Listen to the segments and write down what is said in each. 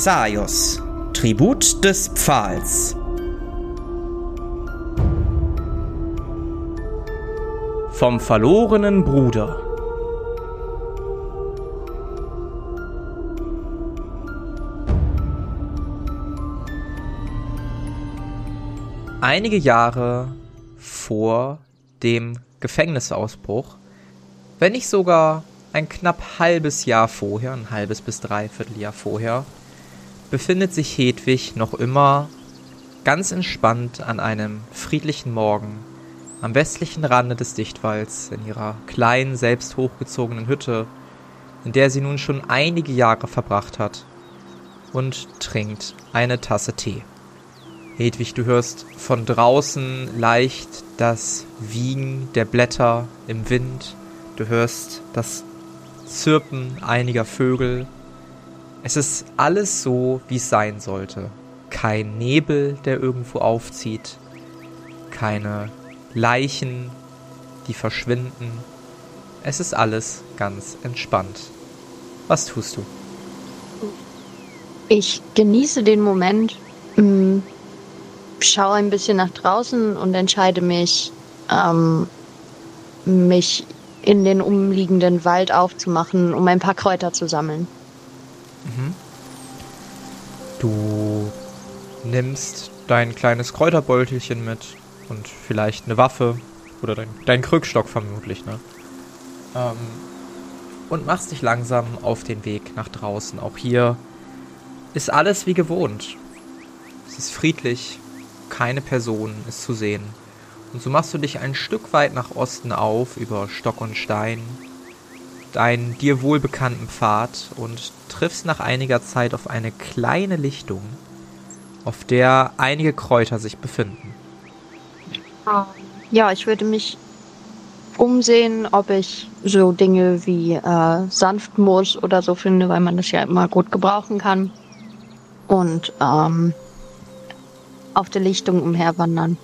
Xaios, Tribut des Pfahls. Vom verlorenen Bruder. Einige Jahre vor dem Gefängnisausbruch, wenn nicht sogar ein knapp halbes Jahr vorher, ein halbes bis dreiviertel Jahr vorher, befindet sich Hedwig noch immer ganz entspannt an einem friedlichen Morgen am westlichen Rande des Dichtwalds in ihrer kleinen, selbst hochgezogenen Hütte, in der sie nun schon einige Jahre verbracht hat, und trinkt eine Tasse Tee. Hedwig, du hörst von draußen leicht das Wiegen der Blätter im Wind. Du hörst das Zirpen einiger Vögel. Es ist alles so, wie es sein sollte. Kein Nebel, der irgendwo aufzieht. Keine Leichen, die verschwinden. Es ist alles ganz entspannt. Was tust du? Ich genieße den Moment, mm, schaue ein bisschen nach draußen und entscheide mich, ähm, mich in den umliegenden Wald aufzumachen, um ein paar Kräuter zu sammeln. Mhm. Du nimmst dein kleines Kräuterbeutelchen mit und vielleicht eine Waffe oder dein, dein Krückstock vermutlich, ne? Ähm, und machst dich langsam auf den Weg nach draußen. Auch hier ist alles wie gewohnt. Es ist friedlich, keine Person ist zu sehen. Und so machst du dich ein Stück weit nach Osten auf über Stock und Stein, deinen dir wohlbekannten Pfad und triffst nach einiger Zeit auf eine kleine Lichtung, auf der einige Kräuter sich befinden. Ja, ich würde mich umsehen, ob ich so Dinge wie äh, Sanftmoos oder so finde, weil man das ja immer gut gebrauchen kann. Und ähm, auf der Lichtung umherwandern.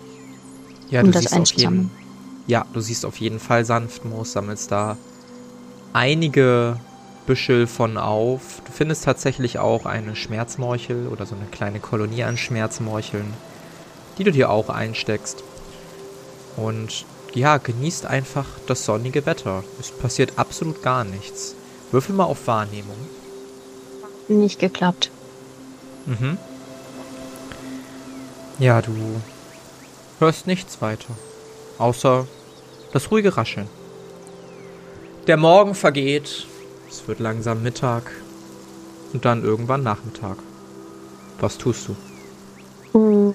Ja, um du das siehst auf jeden, ja, du siehst auf jeden Fall Sanftmoos, sammelst da einige Büschel von auf. Du findest tatsächlich auch eine Schmerzmorchel oder so eine kleine Kolonie an Schmerzmorcheln, die du dir auch einsteckst. Und ja, genießt einfach das sonnige Wetter. Es passiert absolut gar nichts. Würfel mal auf Wahrnehmung. Nicht geklappt. Mhm. Ja, du hörst nichts weiter, außer das ruhige Rascheln. Der Morgen vergeht, es wird langsam Mittag und dann irgendwann Nachmittag. Was tust du? Hm.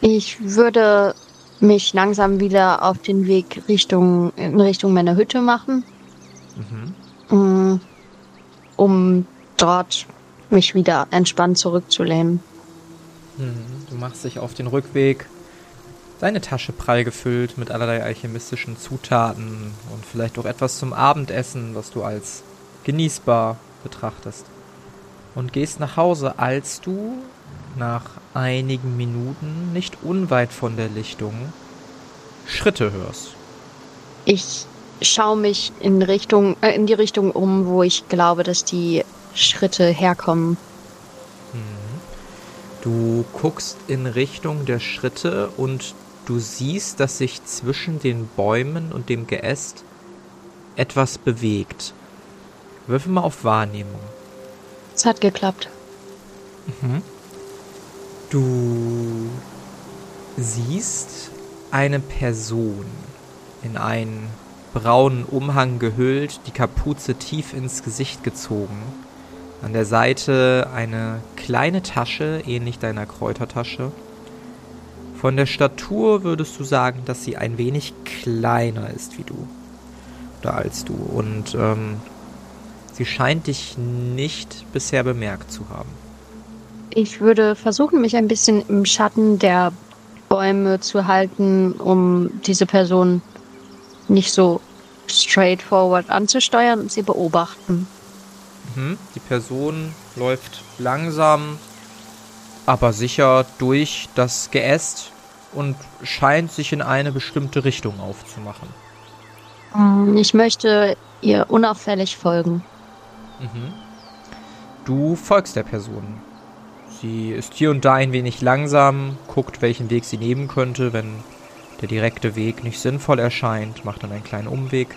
Ich würde mich langsam wieder auf den Weg Richtung, in Richtung meiner Hütte machen, mhm. Hm. um dort mich wieder entspannt zurückzulehnen. Mhm. Du machst dich auf den Rückweg, deine Tasche prall gefüllt mit allerlei alchemistischen Zutaten und vielleicht auch etwas zum Abendessen, was du als genießbar betrachtest. Und gehst nach Hause, als du nach einigen Minuten nicht unweit von der Lichtung Schritte hörst. Ich schaue mich in Richtung äh, in die Richtung um, wo ich glaube, dass die Schritte herkommen. Du guckst in Richtung der Schritte und du siehst, dass sich zwischen den Bäumen und dem Geäst etwas bewegt. Würfel mal auf Wahrnehmung. Es hat geklappt. Mhm. Du siehst eine Person in einen braunen Umhang gehüllt, die Kapuze tief ins Gesicht gezogen an der Seite eine kleine Tasche, ähnlich deiner Kräutertasche. Von der Statur würdest du sagen, dass sie ein wenig kleiner ist wie du. Oder als du. Und ähm, sie scheint dich nicht bisher bemerkt zu haben. Ich würde versuchen, mich ein bisschen im Schatten der Bäume zu halten, um diese Person nicht so straightforward anzusteuern und sie beobachten. Mhm. Die Person läuft langsam, aber sicher durch das Geäst und scheint sich in eine bestimmte Richtung aufzumachen. Mm, ich möchte ihr unauffällig folgen. Mhm. du folgst der Person. Sie ist hier und da ein wenig langsam, guckt, welchen Weg sie nehmen könnte, wenn der direkte Weg nicht sinnvoll erscheint, macht dann einen kleinen Umweg.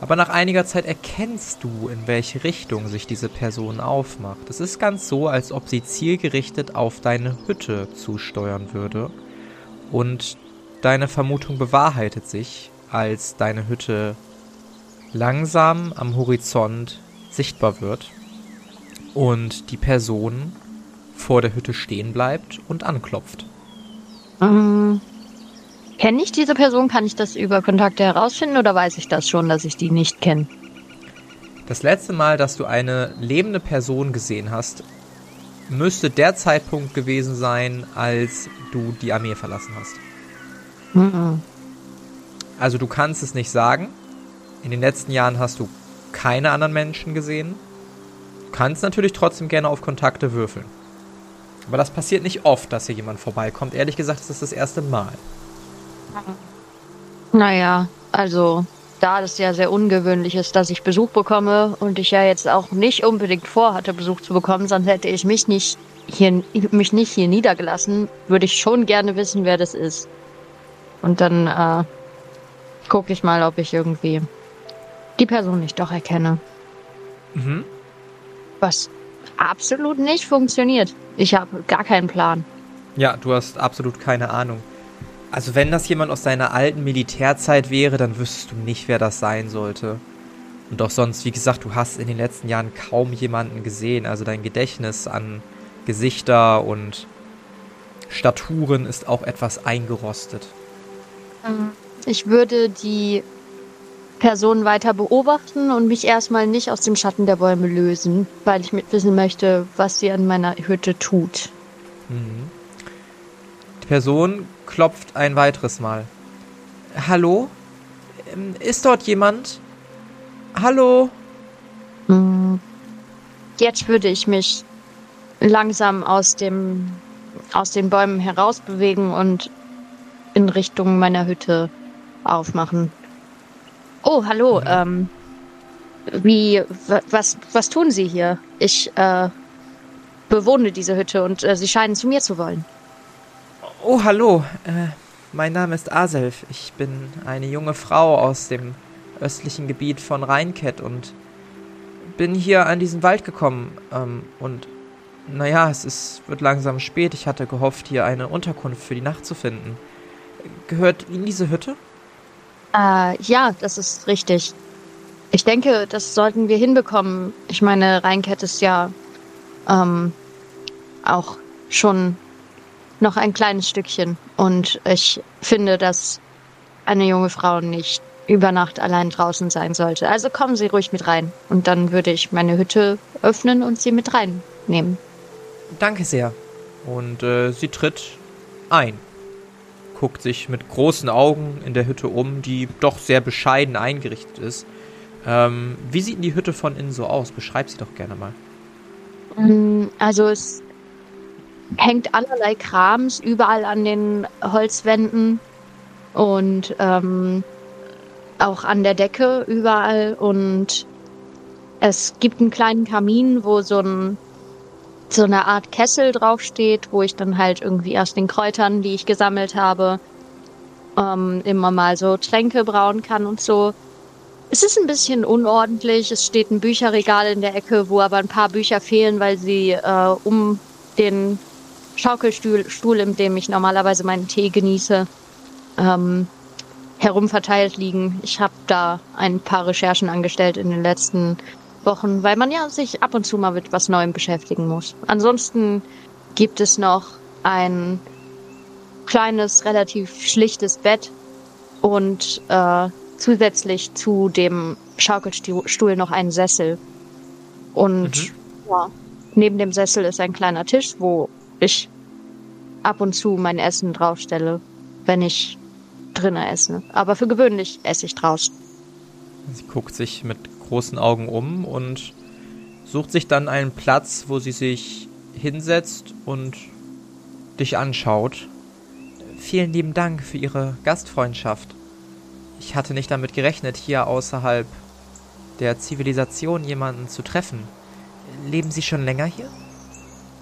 Aber nach einiger Zeit erkennst du, in welche Richtung sich diese Person aufmacht. Es ist ganz so, als ob sie zielgerichtet auf deine Hütte zusteuern würde. Und deine Vermutung bewahrheitet sich, als deine Hütte langsam am Horizont sichtbar wird und die Person vor der Hütte stehen bleibt und anklopft. Ähm, Kenne ich diese Person? Kann ich das über Kontakte herausfinden oder weiß ich das schon, dass ich die nicht kenne? Das letzte Mal, dass du eine lebende Person gesehen hast, müsste der Zeitpunkt gewesen sein, als du die Armee verlassen hast. Mhm. Also du kannst es nicht sagen. In den letzten Jahren hast du keine anderen Menschen gesehen. Du kannst natürlich trotzdem gerne auf Kontakte würfeln. Aber das passiert nicht oft, dass hier jemand vorbeikommt. Ehrlich gesagt, ist das das erste Mal. Naja, also da das ja sehr ungewöhnlich ist, dass ich Besuch bekomme und ich ja jetzt auch nicht unbedingt vorhatte, Besuch zu bekommen, sonst hätte ich mich nicht hier, mich nicht hier niedergelassen, würde ich schon gerne wissen, wer das ist. Und dann äh, gucke ich mal, ob ich irgendwie die Person nicht doch erkenne. Mhm. Was absolut nicht funktioniert. Ich habe gar keinen Plan. Ja, du hast absolut keine Ahnung. Also wenn das jemand aus deiner alten Militärzeit wäre, dann wüsstest du nicht, wer das sein sollte. Und auch sonst, wie gesagt, du hast in den letzten Jahren kaum jemanden gesehen. Also dein Gedächtnis an Gesichter und Staturen ist auch etwas eingerostet. Ähm, ich würde die Person weiter beobachten und mich erstmal nicht aus dem Schatten der Bäume lösen, weil ich mitwissen möchte, was sie an meiner Hütte tut. Mhm. Person klopft ein weiteres Mal. Hallo? Ähm, ist dort jemand? Hallo? Jetzt würde ich mich langsam aus dem aus den Bäumen herausbewegen und in Richtung meiner Hütte aufmachen. Oh, hallo. Ähm, wie was was tun Sie hier? Ich äh, bewohne diese Hütte und äh, Sie scheinen zu mir zu wollen. Oh, hallo. Äh, mein Name ist Aself. Ich bin eine junge Frau aus dem östlichen Gebiet von Rheinkett und bin hier an diesen Wald gekommen. Ähm, und naja, es ist, wird langsam spät. Ich hatte gehofft, hier eine Unterkunft für die Nacht zu finden. Gehört Ihnen diese Hütte? Äh, ja, das ist richtig. Ich denke, das sollten wir hinbekommen. Ich meine, Rheinkett ist ja ähm, auch schon noch ein kleines Stückchen. Und ich finde, dass eine junge Frau nicht über Nacht allein draußen sein sollte. Also kommen Sie ruhig mit rein. Und dann würde ich meine Hütte öffnen und Sie mit reinnehmen. Danke sehr. Und äh, sie tritt ein. Guckt sich mit großen Augen in der Hütte um, die doch sehr bescheiden eingerichtet ist. Ähm, wie sieht denn die Hütte von innen so aus? Beschreib sie doch gerne mal. Mm, also es hängt allerlei Krams überall an den Holzwänden und ähm, auch an der Decke überall. Und es gibt einen kleinen Kamin, wo so, ein, so eine Art Kessel draufsteht, wo ich dann halt irgendwie aus den Kräutern, die ich gesammelt habe, ähm, immer mal so Tränke brauen kann und so. Es ist ein bisschen unordentlich. Es steht ein Bücherregal in der Ecke, wo aber ein paar Bücher fehlen, weil sie äh, um den Schaukelstuhl, Stuhl, in dem ich normalerweise meinen Tee genieße, ähm, herumverteilt liegen. Ich habe da ein paar Recherchen angestellt in den letzten Wochen, weil man ja sich ab und zu mal mit was Neuem beschäftigen muss. Ansonsten gibt es noch ein kleines, relativ schlichtes Bett und äh, zusätzlich zu dem Schaukelstuhl noch einen Sessel. Und mhm. ja, neben dem Sessel ist ein kleiner Tisch, wo ich ab und zu mein Essen draufstelle, wenn ich drinnen esse. Aber für gewöhnlich esse ich draußen. Sie guckt sich mit großen Augen um und sucht sich dann einen Platz, wo sie sich hinsetzt und dich anschaut. Vielen lieben Dank für Ihre Gastfreundschaft. Ich hatte nicht damit gerechnet, hier außerhalb der Zivilisation jemanden zu treffen. Leben Sie schon länger hier?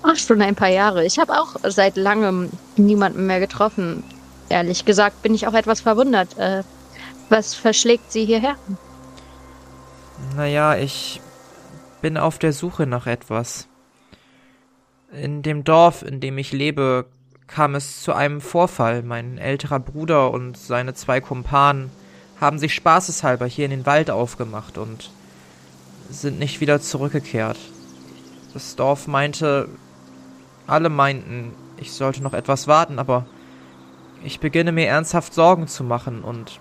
Ach, schon ein paar Jahre. Ich habe auch seit langem niemanden mehr getroffen. Ehrlich gesagt bin ich auch etwas verwundert. Äh, was verschlägt Sie hierher? Naja, ich bin auf der Suche nach etwas. In dem Dorf, in dem ich lebe, kam es zu einem Vorfall. Mein älterer Bruder und seine zwei Kumpanen haben sich spaßeshalber hier in den Wald aufgemacht und sind nicht wieder zurückgekehrt. Das Dorf meinte, alle meinten, ich sollte noch etwas warten, aber ich beginne mir ernsthaft Sorgen zu machen und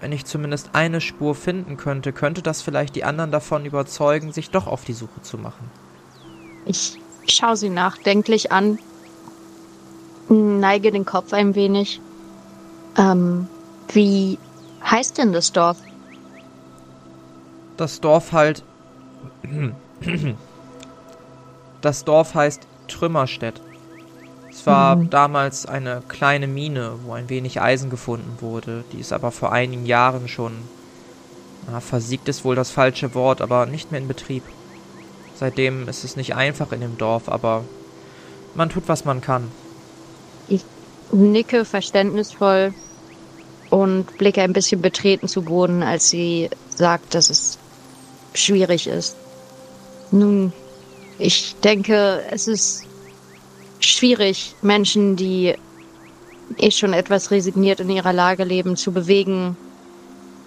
wenn ich zumindest eine Spur finden könnte, könnte das vielleicht die anderen davon überzeugen, sich doch auf die Suche zu machen. Ich schaue sie nachdenklich an, neige den Kopf ein wenig. Ähm, wie heißt denn das Dorf? Das Dorf halt. Das Dorf heißt Trümmerstedt. Es war mhm. damals eine kleine Mine, wo ein wenig Eisen gefunden wurde. Die ist aber vor einigen Jahren schon. Na, versiegt ist wohl das falsche Wort, aber nicht mehr in Betrieb. Seitdem ist es nicht einfach in dem Dorf, aber man tut, was man kann. Ich nicke verständnisvoll und blicke ein bisschen betreten zu Boden, als sie sagt, dass es schwierig ist. Nun, ich denke, es ist schwierig, Menschen, die eh schon etwas resigniert in ihrer Lage leben, zu bewegen,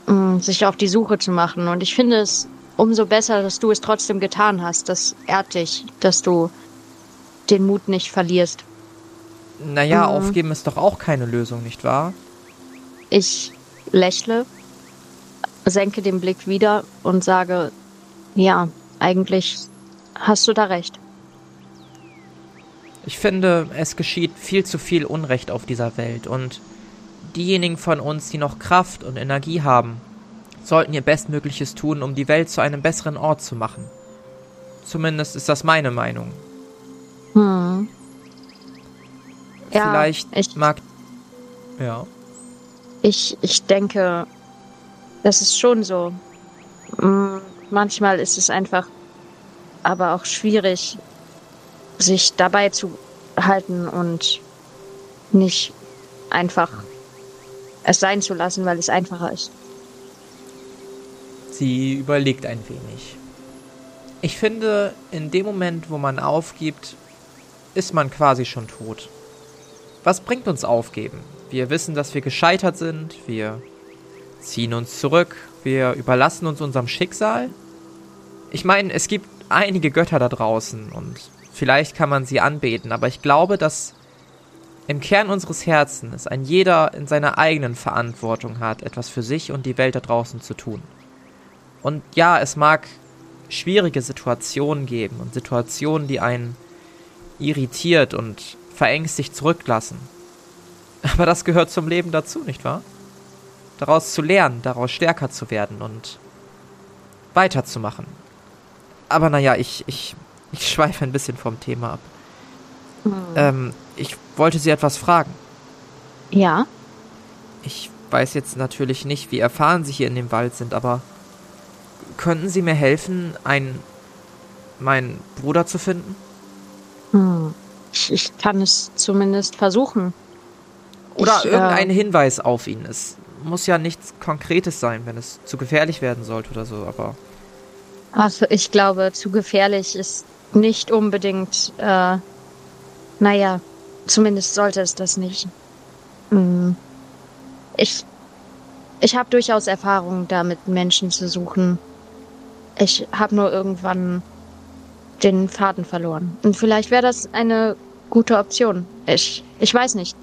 mm, sich auf die Suche zu machen. Und ich finde es umso besser, dass du es trotzdem getan hast. Das ehrt dich, dass du den Mut nicht verlierst. Naja, mhm. aufgeben ist doch auch keine Lösung, nicht wahr? Ich lächle, senke den Blick wieder und sage, ja, eigentlich hast du da recht. Ich finde, es geschieht viel zu viel Unrecht auf dieser Welt und diejenigen von uns, die noch Kraft und Energie haben, sollten ihr Bestmögliches tun, um die Welt zu einem besseren Ort zu machen. Zumindest ist das meine Meinung. Hm. Ja, Vielleicht ich, mag. Ja. Ich, ich denke, das ist schon so. Hm, manchmal ist es einfach aber auch schwierig, sich dabei zu halten und nicht einfach es sein zu lassen, weil es einfacher ist. Sie überlegt ein wenig. Ich finde, in dem Moment, wo man aufgibt, ist man quasi schon tot. Was bringt uns aufgeben? Wir wissen, dass wir gescheitert sind, wir ziehen uns zurück, wir überlassen uns unserem Schicksal. Ich meine, es gibt einige Götter da draußen und vielleicht kann man sie anbeten, aber ich glaube, dass im Kern unseres Herzens ein jeder in seiner eigenen Verantwortung hat, etwas für sich und die Welt da draußen zu tun. Und ja, es mag schwierige Situationen geben und Situationen, die einen irritiert und verängstigt zurücklassen. Aber das gehört zum Leben dazu, nicht wahr? Daraus zu lernen, daraus stärker zu werden und weiterzumachen. Aber naja, ich, ich, ich schweife ein bisschen vom Thema ab. Hm. Ähm, ich wollte Sie etwas fragen. Ja? Ich weiß jetzt natürlich nicht, wie erfahren Sie hier in dem Wald sind, aber könnten Sie mir helfen, einen meinen Bruder zu finden? Hm. Ich, ich kann es zumindest versuchen. Oder ich, irgendein äh, Hinweis auf ihn. Es muss ja nichts Konkretes sein, wenn es zu gefährlich werden sollte oder so, aber. Also ich glaube, zu gefährlich ist nicht unbedingt, äh, naja, zumindest sollte es das nicht. Hm. Ich, ich habe durchaus Erfahrung damit, Menschen zu suchen. Ich habe nur irgendwann den Faden verloren. Und vielleicht wäre das eine gute Option. Ich, ich weiß nicht.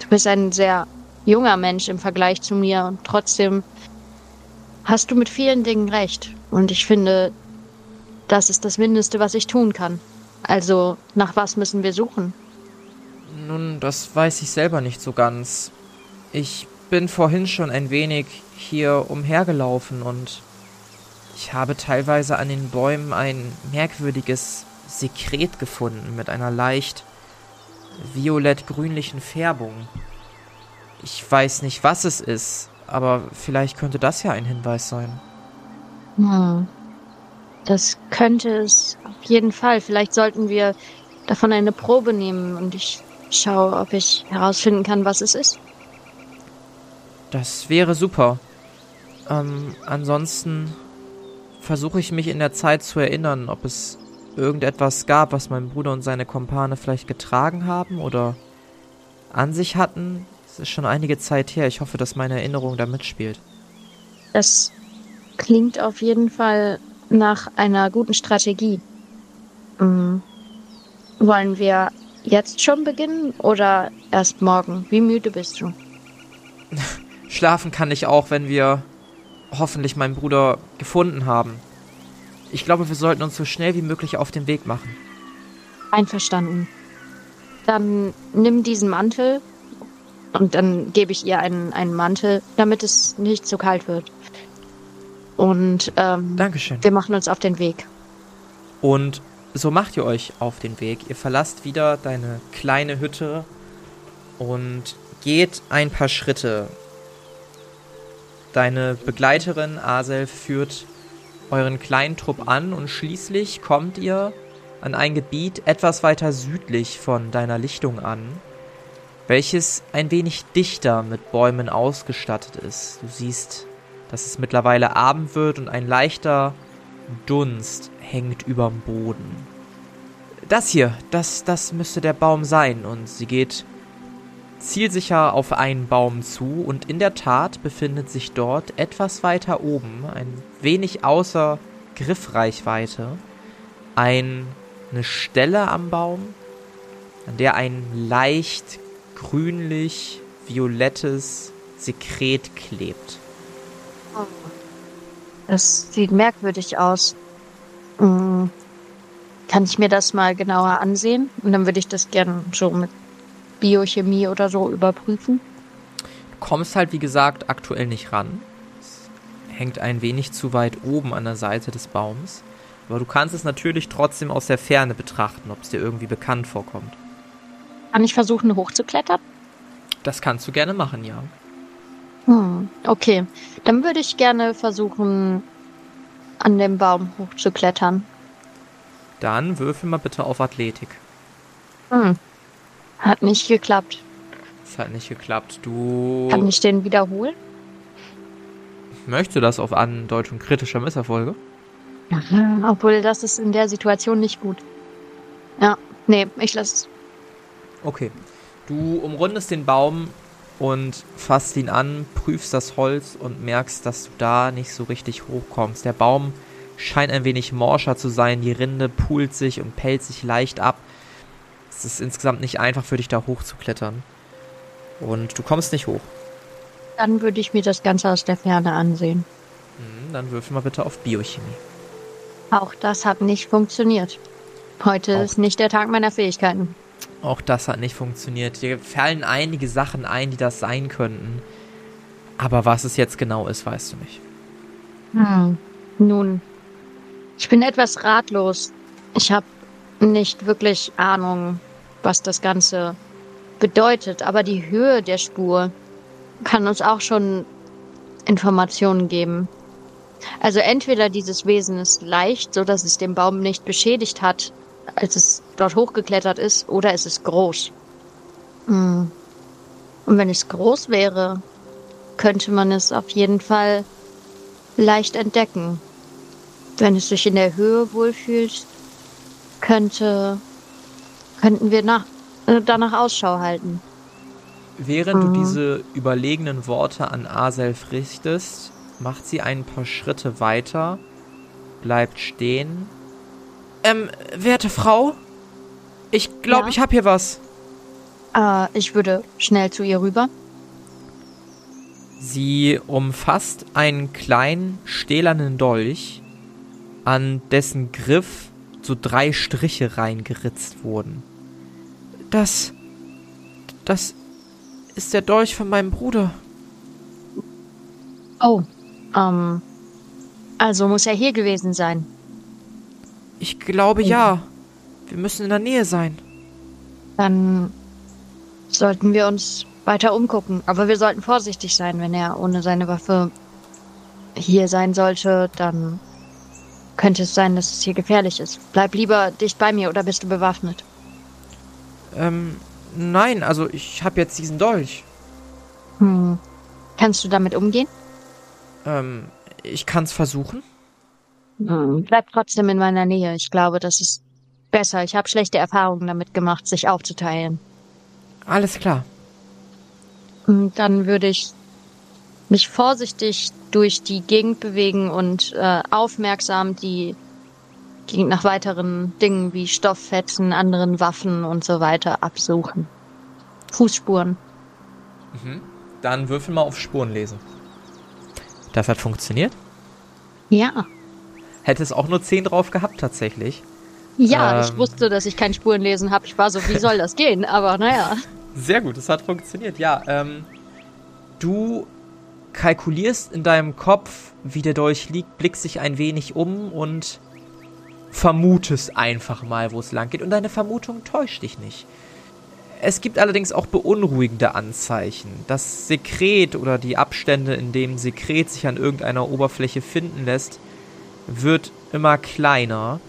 Du bist ein sehr junger Mensch im Vergleich zu mir und trotzdem hast du mit vielen Dingen recht. Und ich finde, das ist das Mindeste, was ich tun kann. Also, nach was müssen wir suchen? Nun, das weiß ich selber nicht so ganz. Ich bin vorhin schon ein wenig hier umhergelaufen und ich habe teilweise an den Bäumen ein merkwürdiges Sekret gefunden mit einer leicht violett-grünlichen Färbung. Ich weiß nicht, was es ist, aber vielleicht könnte das ja ein Hinweis sein. Hm. Das könnte es auf jeden Fall. Vielleicht sollten wir davon eine Probe nehmen und ich schaue, ob ich herausfinden kann, was es ist. Das wäre super. Ähm, ansonsten versuche ich mich in der Zeit zu erinnern, ob es irgendetwas gab, was mein Bruder und seine Kumpane vielleicht getragen haben oder an sich hatten. Es ist schon einige Zeit her. Ich hoffe, dass meine Erinnerung da mitspielt. Das klingt auf jeden Fall nach einer guten Strategie. Mhm. Wollen wir jetzt schon beginnen oder erst morgen? Wie müde bist du? Schlafen kann ich auch, wenn wir hoffentlich meinen Bruder gefunden haben. Ich glaube, wir sollten uns so schnell wie möglich auf den Weg machen. Einverstanden. Dann nimm diesen Mantel und dann gebe ich ihr einen, einen Mantel, damit es nicht zu kalt wird. Und ähm, Dankeschön. wir machen uns auf den Weg. Und so macht ihr euch auf den Weg. Ihr verlasst wieder deine kleine Hütte und geht ein paar Schritte. Deine Begleiterin Asel führt euren kleinen Trupp an und schließlich kommt ihr an ein Gebiet etwas weiter südlich von deiner Lichtung an, welches ein wenig dichter mit Bäumen ausgestattet ist. Du siehst, dass es mittlerweile Abend wird und ein leichter Dunst hängt überm Boden. Das hier, das, das müsste der Baum sein. Und sie geht zielsicher auf einen Baum zu und in der Tat befindet sich dort etwas weiter oben, ein wenig außer Griffreichweite, ein, eine Stelle am Baum, an der ein leicht grünlich violettes Sekret klebt. Das sieht merkwürdig aus. Hm. Kann ich mir das mal genauer ansehen? Und dann würde ich das gerne so mit Biochemie oder so überprüfen. Du kommst halt, wie gesagt, aktuell nicht ran. Es hängt ein wenig zu weit oben an der Seite des Baums. Aber du kannst es natürlich trotzdem aus der Ferne betrachten, ob es dir irgendwie bekannt vorkommt. Kann ich versuchen, hochzuklettern? Das kannst du gerne machen, ja. Hm, okay. Dann würde ich gerne versuchen, an dem Baum hochzuklettern. Dann würfel mal bitte auf Athletik. Hm. Hat nicht geklappt. Es hat nicht geklappt. Du. Kann ich den wiederholen? Möchte das auf Andeutung kritischer Misserfolge? Ja, obwohl das ist in der Situation nicht gut. Ja, nee, ich lasse es. Okay. Du umrundest den Baum und fasst ihn an, prüfst das Holz und merkst, dass du da nicht so richtig hochkommst. Der Baum scheint ein wenig morscher zu sein, die Rinde pult sich und pellt sich leicht ab. Es ist insgesamt nicht einfach für dich da hochzuklettern. Und du kommst nicht hoch. Dann würde ich mir das Ganze aus der Ferne ansehen. Mhm, dann würfel mal bitte auf Biochemie. Auch das hat nicht funktioniert. Heute Auch. ist nicht der Tag meiner Fähigkeiten. Auch das hat nicht funktioniert. Dir fallen einige Sachen ein, die das sein könnten. Aber was es jetzt genau ist, weißt du nicht. Hm. Nun, ich bin etwas ratlos. Ich habe nicht wirklich Ahnung, was das Ganze bedeutet, aber die Höhe der Spur kann uns auch schon Informationen geben. Also entweder dieses Wesen ist leicht, so dass es den Baum nicht beschädigt hat, als es dort hochgeklettert ist, oder es ist groß. Hm. Und wenn es groß wäre, könnte man es auf jeden Fall leicht entdecken. Wenn es sich in der Höhe wohlfühlt, könnte, könnten wir nach, äh, danach Ausschau halten. Während Mhm. du diese überlegenen Worte an Aself richtest, macht sie ein paar Schritte weiter, bleibt stehen. Ähm, werte Frau, ich glaube, Ja? ich habe hier was. Äh, ich würde schnell zu ihr rüber. Sie umfasst einen kleinen stählernen Dolch, an dessen Griff so drei Striche reingeritzt wurden. Das. Das ist der Dolch von meinem Bruder. Oh, ähm, also muss er hier gewesen sein. Ich glaube ja. Wir müssen in der Nähe sein. Dann sollten wir uns weiter umgucken. Aber wir sollten vorsichtig sein, wenn er ohne seine Waffe hier sein sollte, dann könnte es sein, dass es hier gefährlich ist. Bleib lieber dicht bei mir oder bist du bewaffnet? Ähm, nein, also ich habe jetzt diesen Dolch. Hm. Kannst du damit umgehen? Ähm, ich kann's versuchen. Hm. Bleib trotzdem in meiner Nähe. Ich glaube, das ist besser. Ich habe schlechte Erfahrungen damit gemacht, sich aufzuteilen. Alles klar. Und dann würde ich mich vorsichtig durch die Gegend bewegen und äh, aufmerksam die Gegend nach weiteren Dingen wie Stofffetzen, anderen Waffen und so weiter absuchen. Fußspuren. Mhm. Dann würfel mal auf Spuren lesen. Das hat funktioniert? Ja. Hätte es auch nur 10 drauf gehabt, tatsächlich. Ja, ähm, ich wusste, dass ich kein Spurenlesen habe. Ich war so, wie soll das gehen? Aber naja. Sehr gut, es hat funktioniert. Ja, ähm, du kalkulierst in deinem Kopf, wie der Dolch liegt, blickst dich ein wenig um und vermutest einfach mal, wo es lang geht. Und deine Vermutung täuscht dich nicht. Es gibt allerdings auch beunruhigende Anzeichen. Das Sekret oder die Abstände, in dem Sekret sich an irgendeiner Oberfläche finden lässt, wird immer kleiner.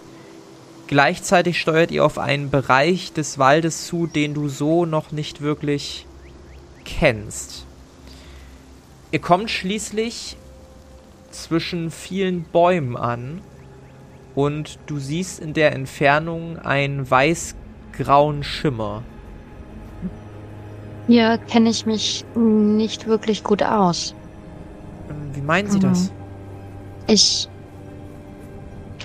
Gleichzeitig steuert ihr auf einen Bereich des Waldes zu, den du so noch nicht wirklich kennst. Ihr kommt schließlich zwischen vielen Bäumen an und du siehst in der Entfernung einen weiß-grauen Schimmer. Hier kenne ich mich nicht wirklich gut aus. Wie meinen Sie mhm. das? Ich.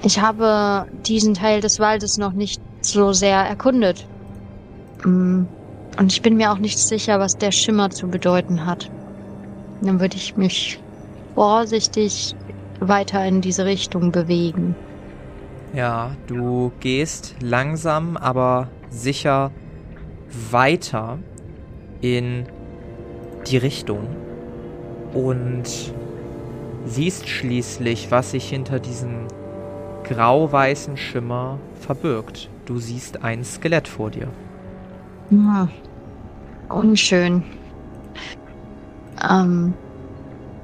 Ich habe diesen Teil des Waldes noch nicht so sehr erkundet. Mm, und ich bin mir auch nicht sicher, was der Schimmer zu bedeuten hat. Dann würde ich mich vorsichtig weiter in diese Richtung bewegen. Ja, du gehst langsam, aber sicher weiter in die Richtung und siehst schließlich, was sich hinter diesem grau-weißen Schimmer verbirgt. Du siehst ein Skelett vor dir. Ja, unschön. Ähm,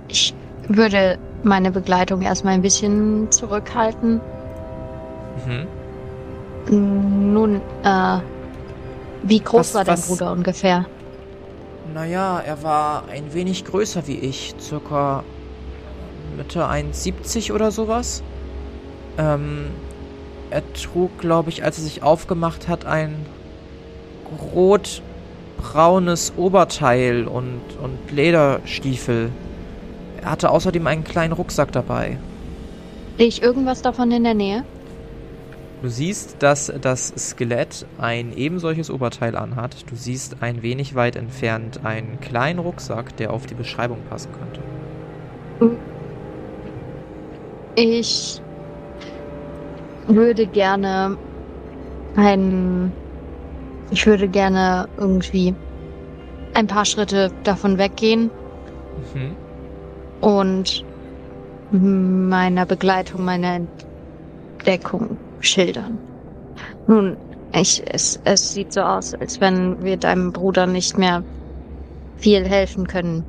ich würde meine Begleitung erstmal ein bisschen zurückhalten. Mhm. Nun, äh, wie groß was, war dein was, Bruder ungefähr? Naja, er war ein wenig größer wie ich, circa Mitte 1,70 oder sowas. Ähm, er trug, glaube ich, als er sich aufgemacht hat, ein rot-braunes Oberteil und, und Lederstiefel. Er hatte außerdem einen kleinen Rucksack dabei. Sehe ich irgendwas davon in der Nähe? Du siehst, dass das Skelett ein ebensolches Oberteil anhat. Du siehst ein wenig weit entfernt einen kleinen Rucksack, der auf die Beschreibung passen könnte. Ich würde gerne ein. Ich würde gerne irgendwie ein paar Schritte davon weggehen. Mhm. Und meiner Begleitung, meiner Entdeckung schildern. Nun, ich, es, es sieht so aus, als wenn wir deinem Bruder nicht mehr viel helfen können.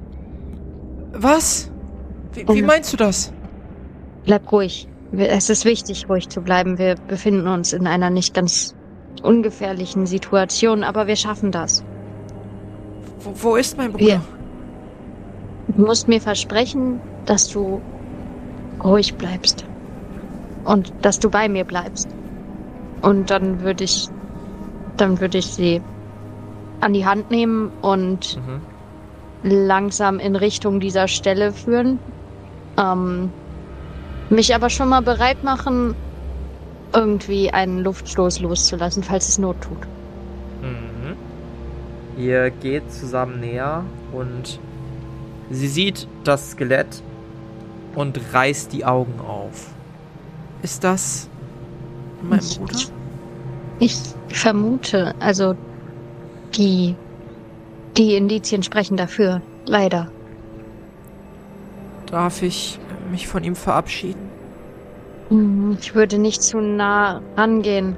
Was? Wie, wie meinst du das? Bleib ruhig. Es ist wichtig, ruhig zu bleiben. Wir befinden uns in einer nicht ganz ungefährlichen Situation, aber wir schaffen das. Wo, wo ist mein Bruder? Wir, du musst mir versprechen, dass du ruhig bleibst und dass du bei mir bleibst. Und dann würde ich, dann würde ich sie an die Hand nehmen und mhm. langsam in Richtung dieser Stelle führen. Ähm, mich aber schon mal bereit machen, irgendwie einen Luftstoß loszulassen, falls es Not tut. Mhm. Ihr geht zusammen näher und sie sieht das Skelett und reißt die Augen auf. Ist das mein ich, Bruder? Ich vermute, also die, die Indizien sprechen dafür, leider. Darf ich mich von ihm verabschieden? Hm, ich würde nicht zu nah rangehen.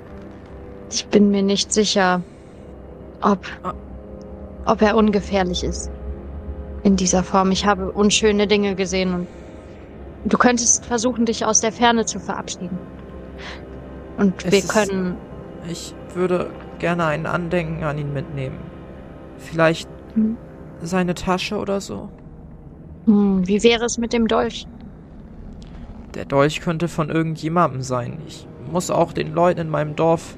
Ich bin mir nicht sicher, ob, ah. ob er ungefährlich ist. In dieser Form. Ich habe unschöne Dinge gesehen und du könntest versuchen, dich aus der Ferne zu verabschieden. Und es wir können. ich würde gerne ein Andenken an ihn mitnehmen. Vielleicht hm. seine Tasche oder so. Hm, wie wäre es mit dem Dolch? Der Dolch könnte von irgendjemandem sein. Ich muss auch den Leuten in meinem Dorf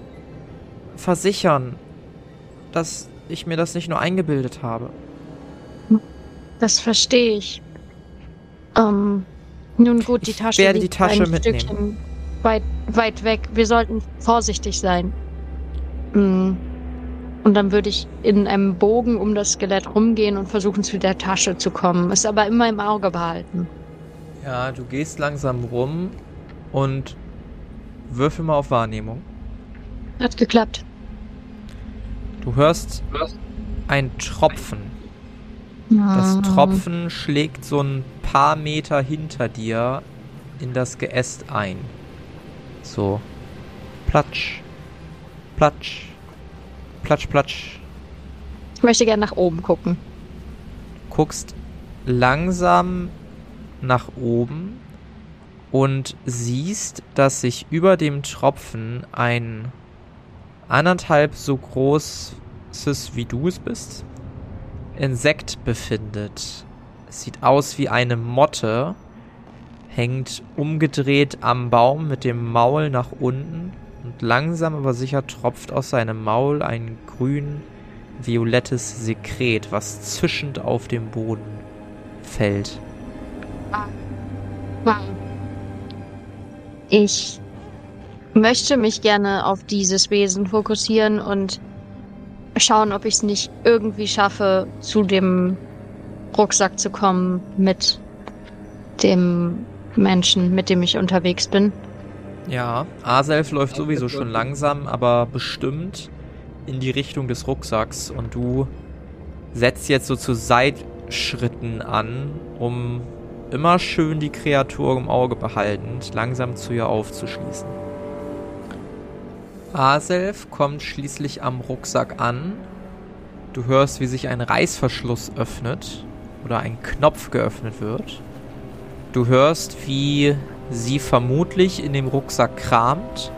versichern, dass ich mir das nicht nur eingebildet habe. Das verstehe ich. Ähm, nun gut, die Tasche ich werde die Tasche ein mitnehmen. Stückchen weit, weit weg. Wir sollten vorsichtig sein. Mm. Und dann würde ich in einem Bogen um das Skelett rumgehen und versuchen, zu der Tasche zu kommen. Es aber immer im Auge behalten. Ja, du gehst langsam rum und würfel mal auf Wahrnehmung. Hat geklappt. Du hörst ein Tropfen. Das ah. Tropfen schlägt so ein paar Meter hinter dir in das Geäst ein. So. Platsch. Platsch. Platsch, platsch. Ich möchte gerne nach oben gucken. Guckst langsam nach oben und siehst, dass sich über dem Tropfen ein anderthalb so großes wie du es bist Insekt befindet. Es sieht aus wie eine Motte, hängt umgedreht am Baum mit dem Maul nach unten und langsam aber sicher tropft aus seinem Maul ein grün-violettes Sekret, was zischend auf dem Boden fällt. Ich möchte mich gerne auf dieses Wesen fokussieren und schauen, ob ich es nicht irgendwie schaffe, zu dem Rucksack zu kommen mit dem Menschen, mit dem ich unterwegs bin. Ja, Aself läuft sowieso schon langsam, aber bestimmt in die Richtung des Rucksacks und du setzt jetzt so zu Seitschritten an, um immer schön die Kreatur im Auge behaltend langsam zu ihr aufzuschließen. Aself kommt schließlich am Rucksack an. Du hörst, wie sich ein Reißverschluss öffnet oder ein Knopf geöffnet wird. Du hörst, wie sie vermutlich in dem Rucksack kramt.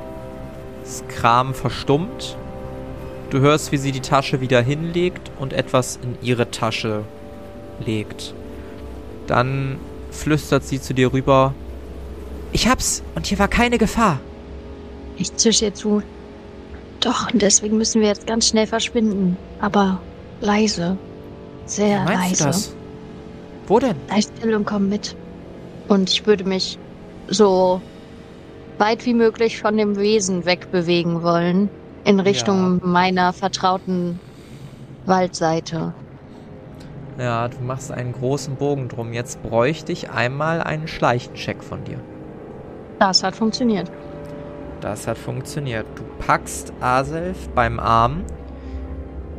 Das Kram verstummt. Du hörst, wie sie die Tasche wieder hinlegt und etwas in ihre Tasche legt. Dann flüstert sie zu dir rüber. Ich hab's und hier war keine Gefahr. Ich zische ihr zu. Doch, und deswegen müssen wir jetzt ganz schnell verschwinden. Aber leise. Sehr Wie leise. Du das? Wo denn? Sei still und komm mit. Und ich würde mich so weit wie möglich von dem Wesen wegbewegen wollen. In Richtung ja. meiner vertrauten Waldseite. Ja, du machst einen großen Bogen drum. Jetzt bräuchte ich einmal einen Schleichencheck von dir. Das hat funktioniert. Das hat funktioniert. Du packst Aself beim Arm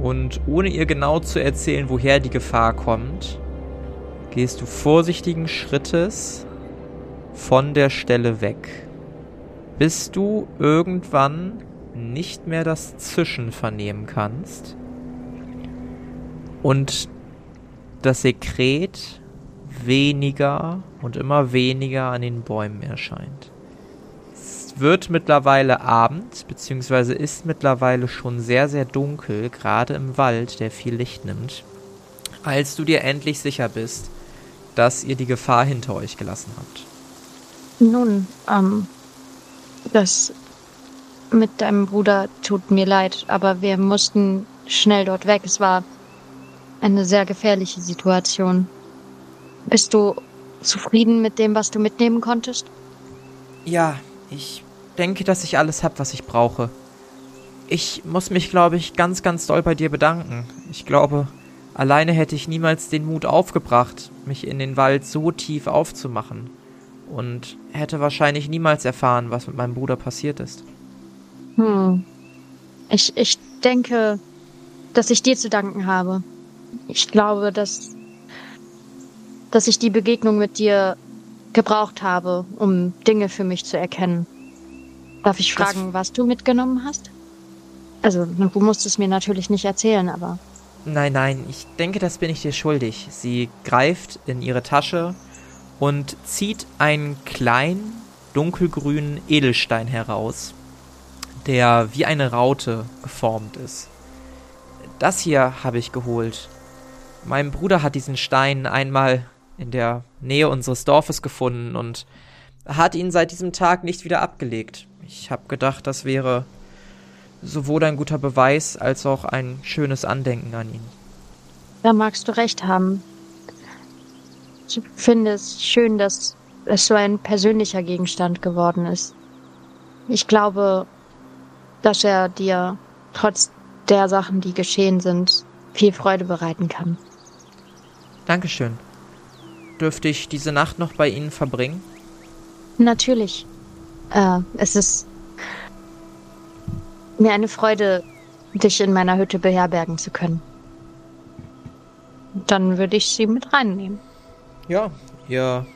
und ohne ihr genau zu erzählen, woher die Gefahr kommt, gehst du vorsichtigen Schrittes von der Stelle weg, bis du irgendwann nicht mehr das Zischen vernehmen kannst und das Sekret weniger und immer weniger an den Bäumen erscheint wird mittlerweile Abend, beziehungsweise ist mittlerweile schon sehr, sehr dunkel, gerade im Wald, der viel Licht nimmt, als du dir endlich sicher bist, dass ihr die Gefahr hinter euch gelassen habt. Nun, ähm, das mit deinem Bruder tut mir leid, aber wir mussten schnell dort weg. Es war eine sehr gefährliche Situation. Bist du zufrieden mit dem, was du mitnehmen konntest? Ja, ich denke, dass ich alles habe, was ich brauche. Ich muss mich, glaube ich, ganz, ganz doll bei dir bedanken. Ich glaube, alleine hätte ich niemals den Mut aufgebracht, mich in den Wald so tief aufzumachen. Und hätte wahrscheinlich niemals erfahren, was mit meinem Bruder passiert ist. Hm. Ich, ich denke, dass ich dir zu danken habe. Ich glaube, dass, dass ich die Begegnung mit dir gebraucht habe, um Dinge für mich zu erkennen. Darf ich fragen, das was du mitgenommen hast? Also, du musst es mir natürlich nicht erzählen, aber. Nein, nein, ich denke, das bin ich dir schuldig. Sie greift in ihre Tasche und zieht einen kleinen, dunkelgrünen Edelstein heraus, der wie eine Raute geformt ist. Das hier habe ich geholt. Mein Bruder hat diesen Stein einmal in der Nähe unseres Dorfes gefunden und hat ihn seit diesem Tag nicht wieder abgelegt. Ich habe gedacht, das wäre sowohl ein guter Beweis als auch ein schönes Andenken an ihn. Da magst du recht haben. Ich finde es schön, dass es so ein persönlicher Gegenstand geworden ist. Ich glaube, dass er dir trotz der Sachen, die geschehen sind, viel Freude bereiten kann. Dankeschön. Dürfte ich diese Nacht noch bei Ihnen verbringen? Natürlich. Äh, es ist mir eine Freude, dich in meiner Hütte beherbergen zu können. Dann würde ich sie mit reinnehmen. Ja, ihr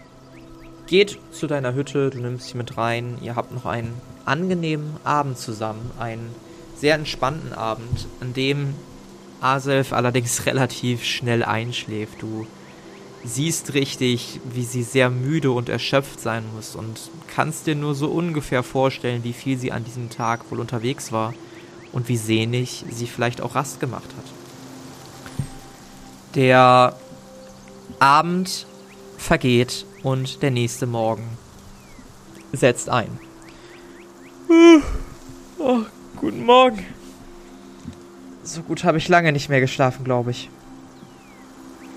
geht zu deiner Hütte, du nimmst sie mit rein, ihr habt noch einen angenehmen Abend zusammen, einen sehr entspannten Abend, an dem Aself allerdings relativ schnell einschläft. Du siehst richtig, wie sie sehr müde und erschöpft sein muss und kannst dir nur so ungefähr vorstellen, wie viel sie an diesem Tag wohl unterwegs war und wie sehnig sie vielleicht auch Rast gemacht hat. Der Abend vergeht und der nächste Morgen setzt ein. Oh, guten Morgen. So gut habe ich lange nicht mehr geschlafen, glaube ich.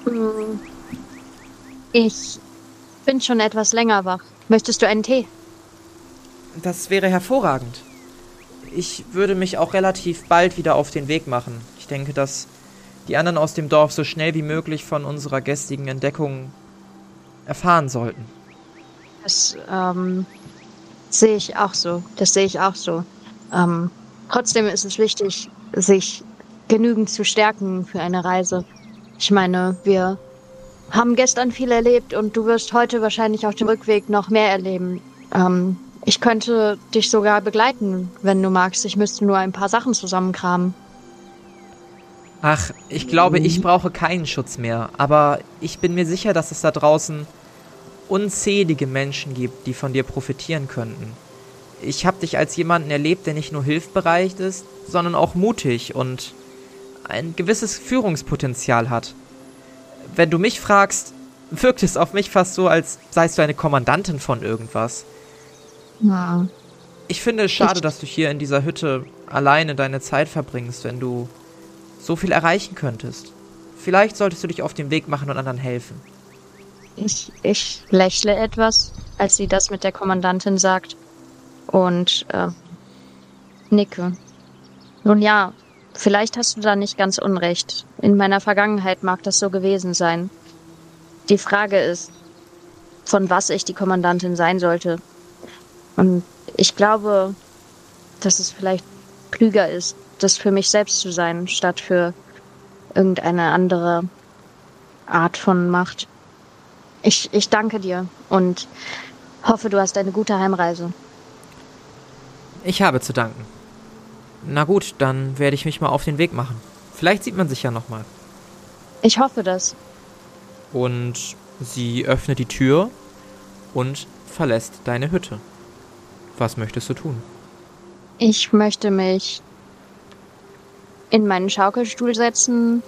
Hm. Ich bin schon etwas länger wach. Möchtest du einen Tee? Das wäre hervorragend. Ich würde mich auch relativ bald wieder auf den Weg machen. Ich denke, dass die anderen aus dem Dorf so schnell wie möglich von unserer gestrigen Entdeckung erfahren sollten. Das ähm, sehe ich auch so. Das sehe ich auch so. Ähm, trotzdem ist es wichtig, sich genügend zu stärken für eine Reise. Ich meine, wir haben gestern viel erlebt und du wirst heute wahrscheinlich auf dem Rückweg noch mehr erleben. Ähm, ich könnte dich sogar begleiten, wenn du magst. Ich müsste nur ein paar Sachen zusammenkramen. Ach, ich glaube, ich brauche keinen Schutz mehr. Aber ich bin mir sicher, dass es da draußen unzählige Menschen gibt, die von dir profitieren könnten. Ich habe dich als jemanden erlebt, der nicht nur hilfbereit ist, sondern auch mutig und ein gewisses Führungspotenzial hat wenn du mich fragst, wirkt es auf mich fast so, als seist du eine Kommandantin von irgendwas. Ja. Ich finde es schade, ich dass du hier in dieser Hütte alleine deine Zeit verbringst, wenn du so viel erreichen könntest. Vielleicht solltest du dich auf den Weg machen und anderen helfen. Ich, ich lächle etwas, als sie das mit der Kommandantin sagt. Und äh, nicke. Nun ja, Vielleicht hast du da nicht ganz unrecht. In meiner Vergangenheit mag das so gewesen sein. Die Frage ist, von was ich die Kommandantin sein sollte. Und ich glaube, dass es vielleicht klüger ist, das für mich selbst zu sein, statt für irgendeine andere Art von Macht. Ich, ich danke dir und hoffe, du hast eine gute Heimreise. Ich habe zu danken. Na gut, dann werde ich mich mal auf den Weg machen. Vielleicht sieht man sich ja nochmal. Ich hoffe das. Und sie öffnet die Tür und verlässt deine Hütte. Was möchtest du tun? Ich möchte mich in meinen Schaukelstuhl setzen,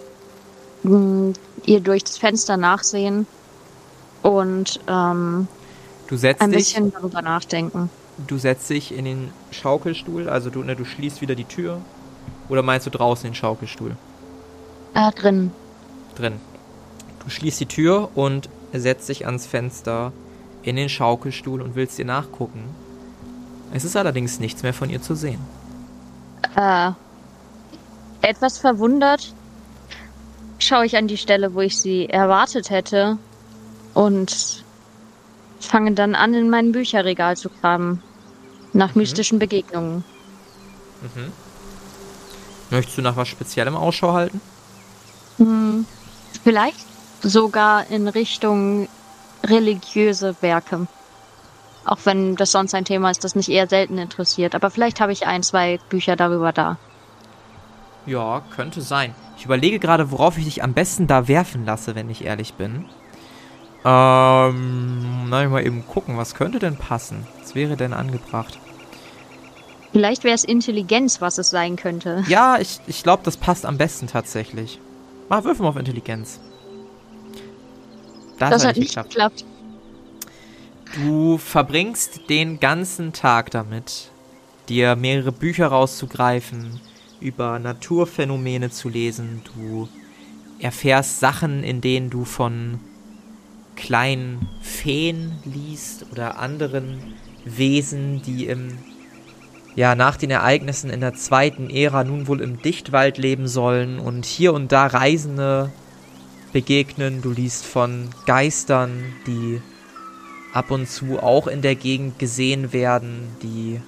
ihr durch das Fenster nachsehen und ähm, du setzt ein dich, bisschen darüber nachdenken du setzt dich in den Schaukelstuhl, also du, ne, du schließt wieder die Tür. Oder meinst du draußen den Schaukelstuhl? Äh, drin. Drin. Du schließt die Tür und setzt dich ans Fenster in den Schaukelstuhl und willst ihr nachgucken. Es ist allerdings nichts mehr von ihr zu sehen. Äh, etwas verwundert schaue ich an die Stelle, wo ich sie erwartet hätte und fange dann an, in mein Bücherregal zu kramen. Nach mhm. mystischen Begegnungen. Mhm. Möchtest du nach was Speziellem Ausschau halten? Hm, vielleicht sogar in Richtung religiöse Werke. Auch wenn das sonst ein Thema ist, das mich eher selten interessiert. Aber vielleicht habe ich ein, zwei Bücher darüber da. Ja, könnte sein. Ich überlege gerade, worauf ich dich am besten da werfen lasse, wenn ich ehrlich bin. Ähm, na, ich mal eben gucken, was könnte denn passen? Was wäre denn angebracht? Vielleicht wäre es Intelligenz, was es sein könnte. Ja, ich, ich glaube, das passt am besten tatsächlich. Mach Würfel mal auf Intelligenz. Das, das hat nicht geklappt. geklappt. Du verbringst den ganzen Tag damit, dir mehrere Bücher rauszugreifen, über Naturphänomene zu lesen. Du erfährst Sachen, in denen du von kleinen Feen liest oder anderen Wesen, die im ja nach den Ereignissen in der zweiten Ära nun wohl im Dichtwald leben sollen und hier und da Reisende begegnen. Du liest von Geistern, die ab und zu auch in der Gegend gesehen werden, die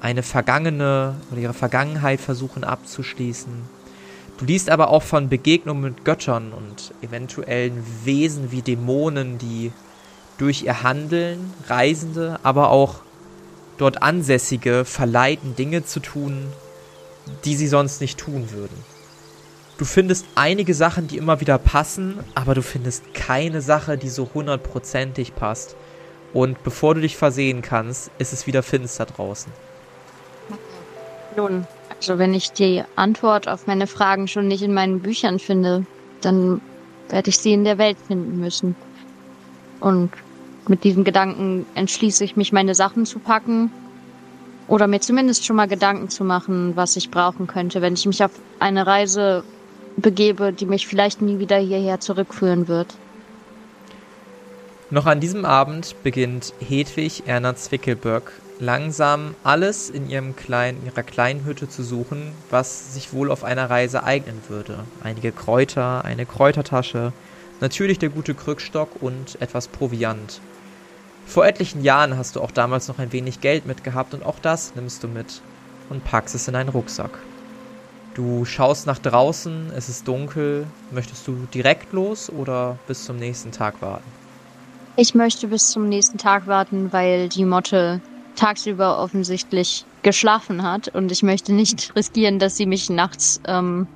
eine vergangene oder ihre Vergangenheit versuchen abzuschließen. Du liest aber auch von Begegnungen mit Göttern und eventuellen Wesen wie Dämonen, die durch ihr Handeln Reisende, aber auch dort Ansässige verleiten, Dinge zu tun, die sie sonst nicht tun würden. Du findest einige Sachen, die immer wieder passen, aber du findest keine Sache, die so hundertprozentig passt. Und bevor du dich versehen kannst, ist es wieder finster draußen. Nun, also wenn ich die Antwort auf meine Fragen schon nicht in meinen Büchern finde, dann werde ich sie in der Welt finden müssen. Und mit diesem Gedanken entschließe ich mich, meine Sachen zu packen oder mir zumindest schon mal Gedanken zu machen, was ich brauchen könnte, wenn ich mich auf eine Reise begebe, die mich vielleicht nie wieder hierher zurückführen wird. Noch an diesem Abend beginnt Hedwig Erna Zwickelböck langsam alles in ihrem kleinen, ihrer kleinen Hütte zu suchen, was sich wohl auf einer Reise eignen würde. Einige Kräuter, eine Kräutertasche, natürlich der gute Krückstock und etwas Proviant. Vor etlichen Jahren hast du auch damals noch ein wenig Geld mitgehabt und auch das nimmst du mit und packst es in einen Rucksack. Du schaust nach draußen, es ist dunkel. Möchtest du direkt los oder bis zum nächsten Tag warten? Ich möchte bis zum nächsten Tag warten, weil die Motte tagsüber offensichtlich geschlafen hat und ich möchte nicht riskieren, dass sie mich nachts, ähm,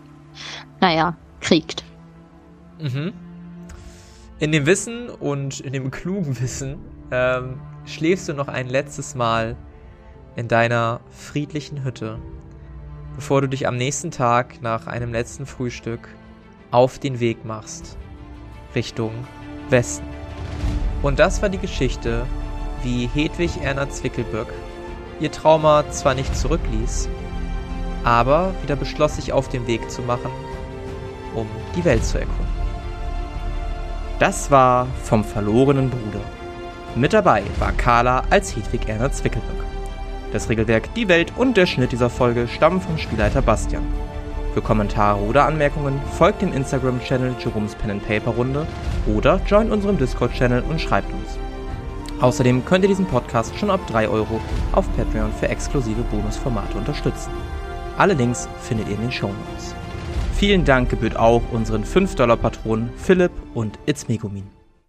naja, kriegt. Mhm. In dem Wissen und in dem klugen Wissen ähm, schläfst du noch ein letztes Mal in deiner friedlichen Hütte, bevor du dich am nächsten Tag nach einem letzten Frühstück auf den Weg machst Richtung Westen. Und das war die Geschichte wie Hedwig Erna Zwickelböck ihr Trauma zwar nicht zurückließ, aber wieder beschloss, sich auf den Weg zu machen, um die Welt zu erkunden. Das war vom verlorenen Bruder. Mit dabei war Carla als Hedwig Erna Zwickelböck. Das Regelwerk, die Welt und der Schnitt dieser Folge stammen vom Spielleiter Bastian. Für Kommentare oder Anmerkungen folgt dem Instagram-Channel Jerome's Pen and Paper Runde oder join unserem Discord-Channel und schreibt uns. Außerdem könnt ihr diesen Podcast schon ab 3 Euro auf Patreon für exklusive Bonusformate unterstützen. Alle Links findet ihr in den Show Notes. Vielen Dank gebührt auch unseren 5-Dollar-Patronen Philipp und It's Megumin.